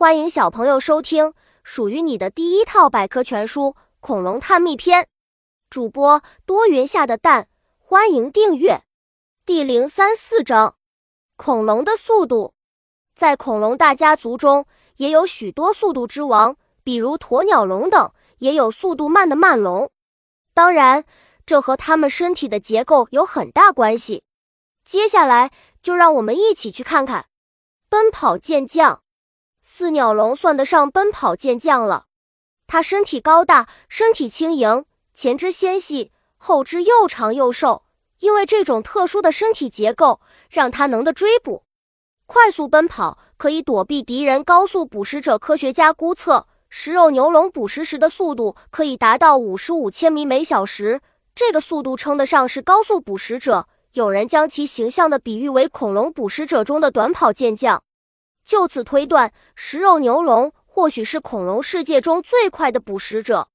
欢迎小朋友收听属于你的第一套百科全书《恐龙探秘篇》，主播多云下的蛋，欢迎订阅。第零三四章：恐龙的速度。在恐龙大家族中，也有许多速度之王，比如鸵鸟龙等，也有速度慢的慢龙。当然，这和它们身体的结构有很大关系。接下来，就让我们一起去看看奔跑健将。四鸟龙算得上奔跑健将了，它身体高大，身体轻盈，前肢纤细，后肢又长又瘦。因为这种特殊的身体结构，让它能的追捕、快速奔跑，可以躲避敌人高速捕食者。科学家估测，食肉牛龙捕食时的速度可以达到五十五千米每小时，这个速度称得上是高速捕食者。有人将其形象地比喻为恐龙捕食者中的短跑健将。就此推断，食肉牛龙或许是恐龙世界中最快的捕食者。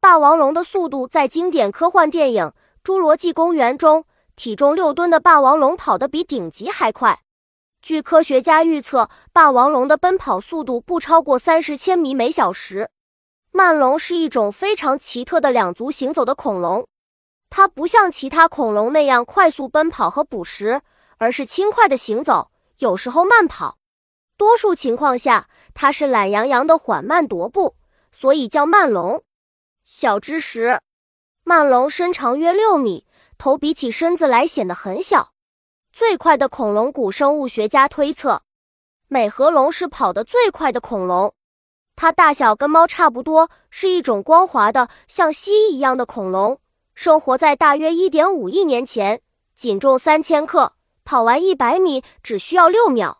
霸王龙的速度在经典科幻电影《侏罗纪公园》中，体重六吨的霸王龙跑得比顶级还快。据科学家预测，霸王龙的奔跑速度不超过三十千米每小时。慢龙是一种非常奇特的两足行走的恐龙，它不像其他恐龙那样快速奔跑和捕食，而是轻快的行走，有时候慢跑。多数情况下，它是懒洋洋的缓慢踱步，所以叫慢龙。小知识：慢龙身长约六米，头比起身子来显得很小。最快的恐龙古生物学家推测，美颌龙是跑得最快的恐龙。它大小跟猫差不多，是一种光滑的像蜥蜴一样的恐龙，生活在大约一点五亿年前，仅重三千克，跑完一百米只需要六秒。